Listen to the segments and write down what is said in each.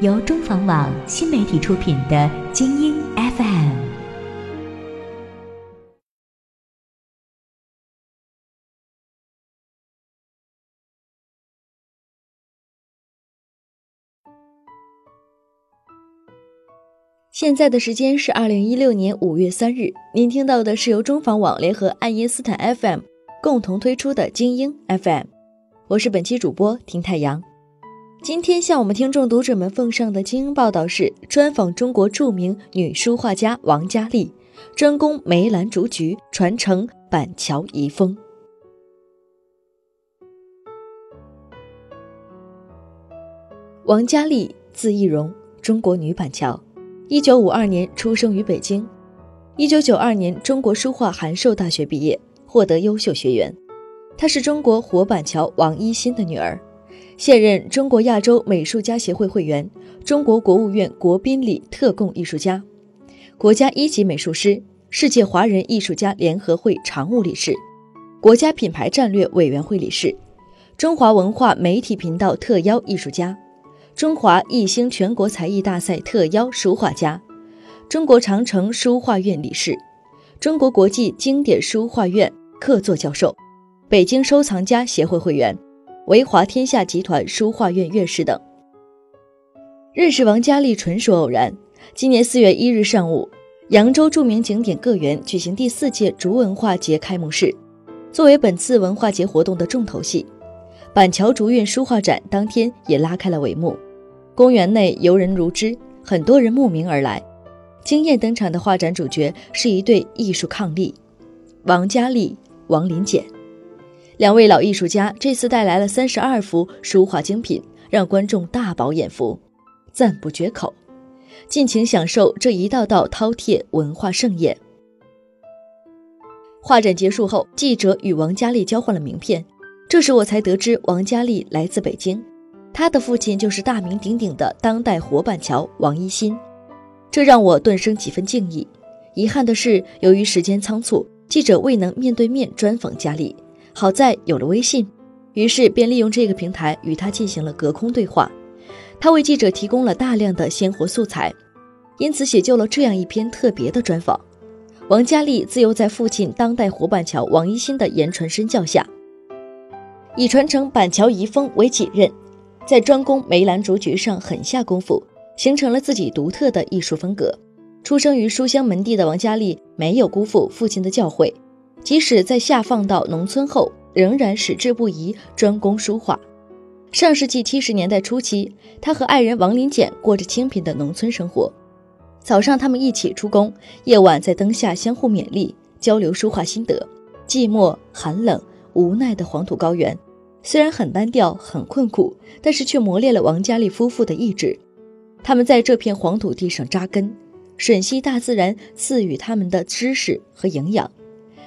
由中房网新媒体出品的《精英 FM》。现在的时间是二零一六年五月三日，您听到的是由中房网联合爱因斯坦 FM 共同推出的精英 FM，我是本期主播听太阳。今天向我们听众读者们奉上的精英报道是专访中国著名女书画家王佳丽，专攻梅兰竹菊，传承板桥遗风。王佳丽，字懿容，中国女板桥。一九五二年出生于北京，一九九二年中国书画函授大学毕业，获得优秀学员。她是中国活板桥王一新的女儿，现任中国亚洲美术家协会会员，中国国务院国宾礼特供艺术家，国家一级美术师，世界华人艺术家联合会常务理事，国家品牌战略委员会理事，中华文化媒体频道特邀艺术家。中华艺星全国才艺大赛特邀书画家，中国长城书画院理事，中国国际经典书画院客座教授，北京收藏家协会会员，维华天下集团书画院院士等。认识王佳丽纯属偶然。今年四月一日上午，扬州著名景点个园举行第四届竹文化节开幕式，作为本次文化节活动的重头戏。板桥竹韵书画展当天也拉开了帷幕，公园内游人如织，很多人慕名而来。惊艳登场的画展主角是一对艺术伉俪，王佳丽、王林简，两位老艺术家这次带来了三十二幅书画精品，让观众大饱眼福，赞不绝口。尽情享受这一道道饕餮文化盛宴。画展结束后，记者与王佳丽交换了名片。这时我才得知王佳丽来自北京，她的父亲就是大名鼎鼎的当代活板桥王一新，这让我顿生几分敬意。遗憾的是，由于时间仓促，记者未能面对面专访佳丽。好在有了微信，于是便利用这个平台与他进行了隔空对话。他为记者提供了大量的鲜活素材，因此写就了这样一篇特别的专访。王佳丽自幼在父亲当代活板桥王一新的言传身教下。以传承板桥遗风为己任，在专攻梅兰竹菊上狠下功夫，形成了自己独特的艺术风格。出生于书香门第的王佳丽没有辜负父亲的教诲，即使在下放到农村后，仍然矢志不移，专攻书画。上世纪七十年代初期，他和爱人王林简过着清贫的农村生活。早上他们一起出工，夜晚在灯下相互勉励，交流书画心得。寂寞、寒冷、无奈的黄土高原。虽然很单调、很困苦，但是却磨练了王佳丽夫妇的意志。他们在这片黄土地上扎根，吮吸大自然赐予他们的知识和营养。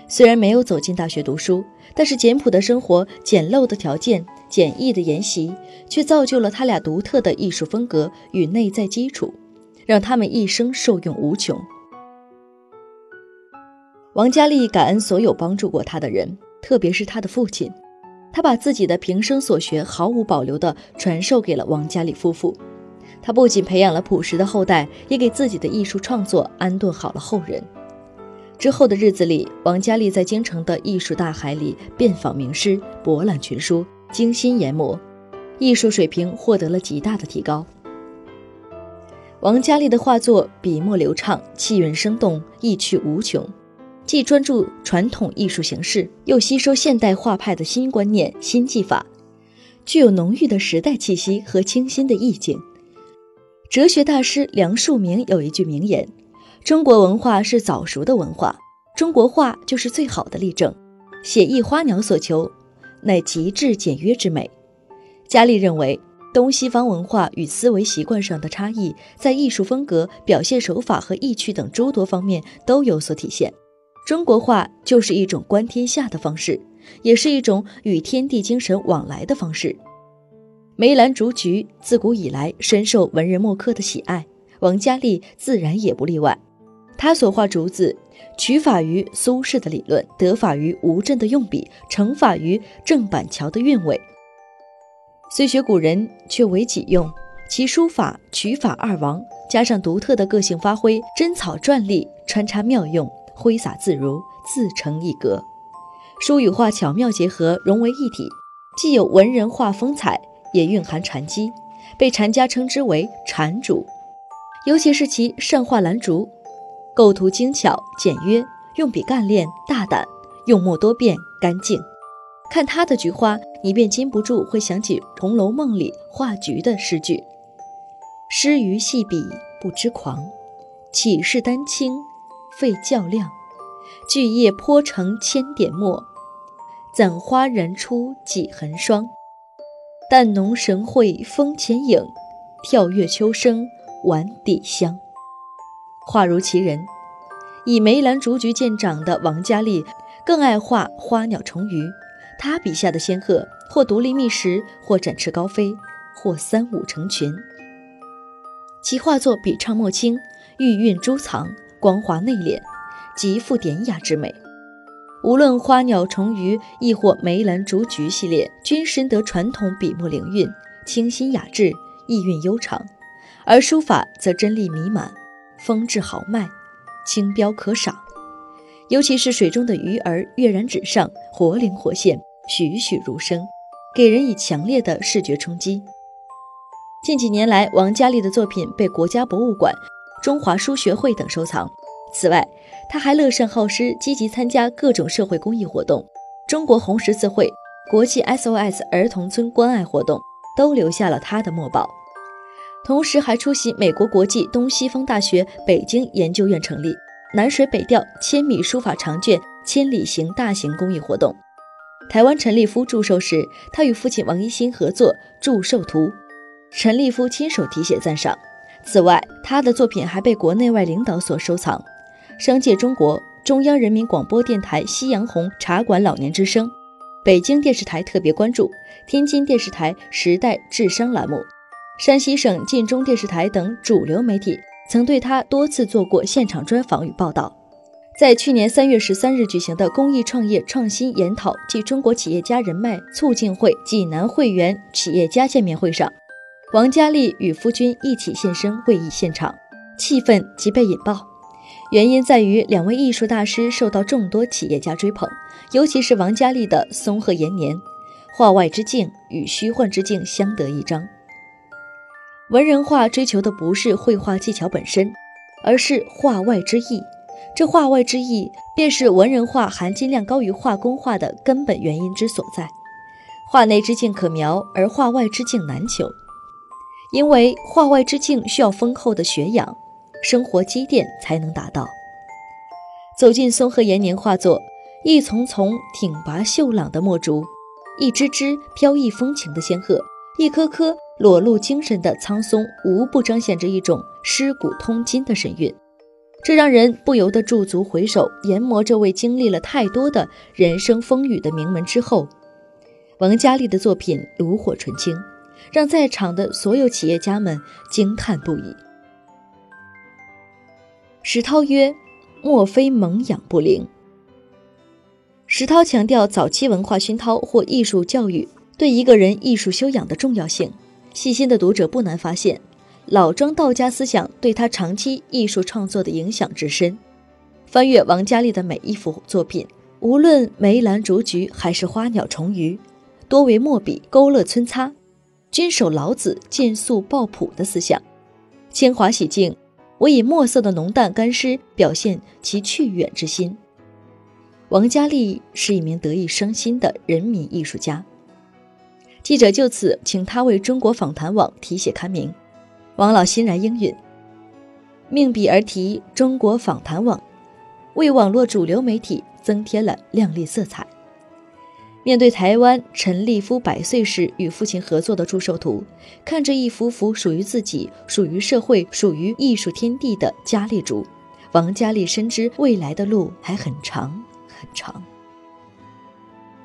虽然没有走进大学读书，但是简朴的生活、简陋的条件、简易的研习，却造就了他俩独特的艺术风格与内在基础，让他们一生受用无穷。王佳丽感恩所有帮助过她的人，特别是她的父亲。他把自己的平生所学毫无保留地传授给了王佳丽夫妇。他不仅培养了朴实的后代，也给自己的艺术创作安顿好了后人。之后的日子里，王佳丽在京城的艺术大海里遍访名师，博览群书，精心研磨，艺术水平获得了极大的提高。王佳丽的画作笔墨流畅，气韵生动，意趣无穷。既专注传统艺术形式，又吸收现代画派的新观念、新技法，具有浓郁的时代气息和清新的意境。哲学大师梁漱溟有一句名言：“中国文化是早熟的文化，中国画就是最好的例证。写意花鸟所求，乃极致简约之美。”佳丽认为，东西方文化与思维习惯上的差异，在艺术风格、表现手法和意趣等诸多方面都有所体现。中国画就是一种观天下的方式，也是一种与天地精神往来的方式。梅兰竹菊自古以来深受文人墨客的喜爱，王家丽自然也不例外。他所画竹子，取法于苏轼的理论，得法于吴镇的用笔，成法于郑板桥的韵味。虽学古人，却为己用。其书法、取法二王，加上独特的个性发挥，真草篆隶穿插妙用，挥洒自如，自成一格。书与画巧妙结合，融为一体，既有文人画风采，也蕴含禅机，被禅家称之为“禅竹”。尤其是其善画兰竹，构图精巧简约，用笔干练大胆，用墨多变干净。看他的菊花，你便禁不住会想起《红楼梦》里画菊的诗句：“诗于细笔不知狂，岂是丹青费较量？巨叶泼成千点墨，怎花人出几痕霜？淡浓神会风前影，跳跃秋声晚底香。”画如其人，以梅兰竹菊见长的王家丽，更爱画花鸟虫鱼。他笔下的仙鹤，或独立觅食，或展翅高飞，或三五成群。其画作笔畅墨清，玉韵珠藏，光滑内敛，极富典雅之美。无论花鸟虫鱼，亦或梅兰竹菊系列，均深得传统笔墨灵韵，清新雅致，意韵悠长；而书法则真丽弥满，风致豪迈，清标可赏。尤其是水中的鱼儿跃然纸上，活灵活现。栩栩如生，给人以强烈的视觉冲击。近几年来，王佳丽的作品被国家博物馆、中华书学会等收藏。此外，他还乐善好施，积极参加各种社会公益活动。中国红十字会、国际 SOS 儿童村关爱活动都留下了他的墨宝。同时，还出席美国国际东西方大学北京研究院成立“南水北调千米书法长卷千里行”大型公益活动。台湾陈立夫祝寿时，他与父亲王一新合作祝寿图，陈立夫亲手题写赞赏。此外，他的作品还被国内外领导所收藏。商界中国、中央人民广播电台夕阳红茶馆老年之声、北京电视台特别关注、天津电视台时代智商栏目、山西省晋中电视台等主流媒体曾对他多次做过现场专访与报道。在去年三月十三日举行的公益创业创新研讨暨中国企业家人脉促进会济南会员企业家见面会上，王佳丽与夫君一起现身会议现场，气氛即被引爆。原因在于两位艺术大师受到众多企业家追捧，尤其是王佳丽的松鹤延年，画外之境与虚幻之境相得益彰。文人画追求的不是绘画技巧本身，而是画外之意。这画外之意，便是文人画含金量高于画工画的根本原因之所在。画内之境可描，而画外之境难求，因为画外之境需要丰厚的学养、生活积淀才能达到。走进松鹤延年画作，一丛丛挺拔秀朗的墨竹，一只只飘逸风情的仙鹤，一颗颗裸露精神的苍松，无不彰显着一种尸骨通金的神韵。这让人不由得驻足回首，研磨这位经历了太多的人生风雨的名门之后，王家丽的作品炉火纯青，让在场的所有企业家们惊叹不已。石涛曰：“莫非蒙养不灵？”石涛强调早期文化熏陶或艺术教育对一个人艺术修养的重要性。细心的读者不难发现。老庄道家思想对他长期艺术创作的影响之深。翻阅王家丽的每一幅作品，无论梅兰竹菊还是花鸟虫鱼，多为墨笔勾勒皴擦，均守老子见素抱朴的思想，铅华洗净。我以墨色的浓淡干湿表现其去远之心。王家丽是一名德艺双馨的人民艺术家。记者就此请他为中国访谈网题写刊名。王老欣然应允，命笔而题“中国访谈网”，为网络主流媒体增添了亮丽色彩。面对台湾陈立夫百岁时与父亲合作的祝寿图，看着一幅幅属于自己、属于社会、属于艺术天地的佳丽竹，王佳丽深知未来的路还很长很长。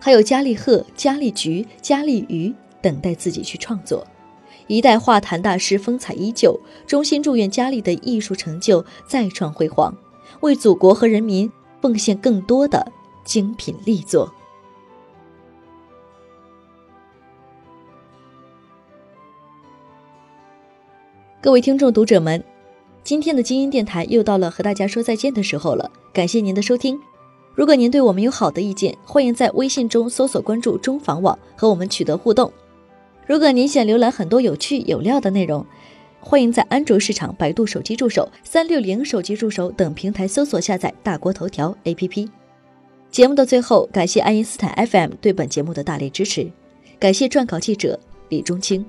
还有佳丽鹤、佳丽菊、佳丽鱼等待自己去创作。一代画坛大师风采依旧，衷心祝愿佳丽的艺术成就再创辉煌，为祖国和人民奉献更多的精品力作。各位听众、读者们，今天的精英电台又到了和大家说再见的时候了。感谢您的收听。如果您对我们有好的意见，欢迎在微信中搜索关注“中房网”和我们取得互动。如果您想浏览很多有趣有料的内容，欢迎在安卓市场、百度手机助手、三六零手机助手等平台搜索下载大国头条 APP。节目的最后，感谢爱因斯坦 FM 对本节目的大力支持，感谢撰稿记者李中青。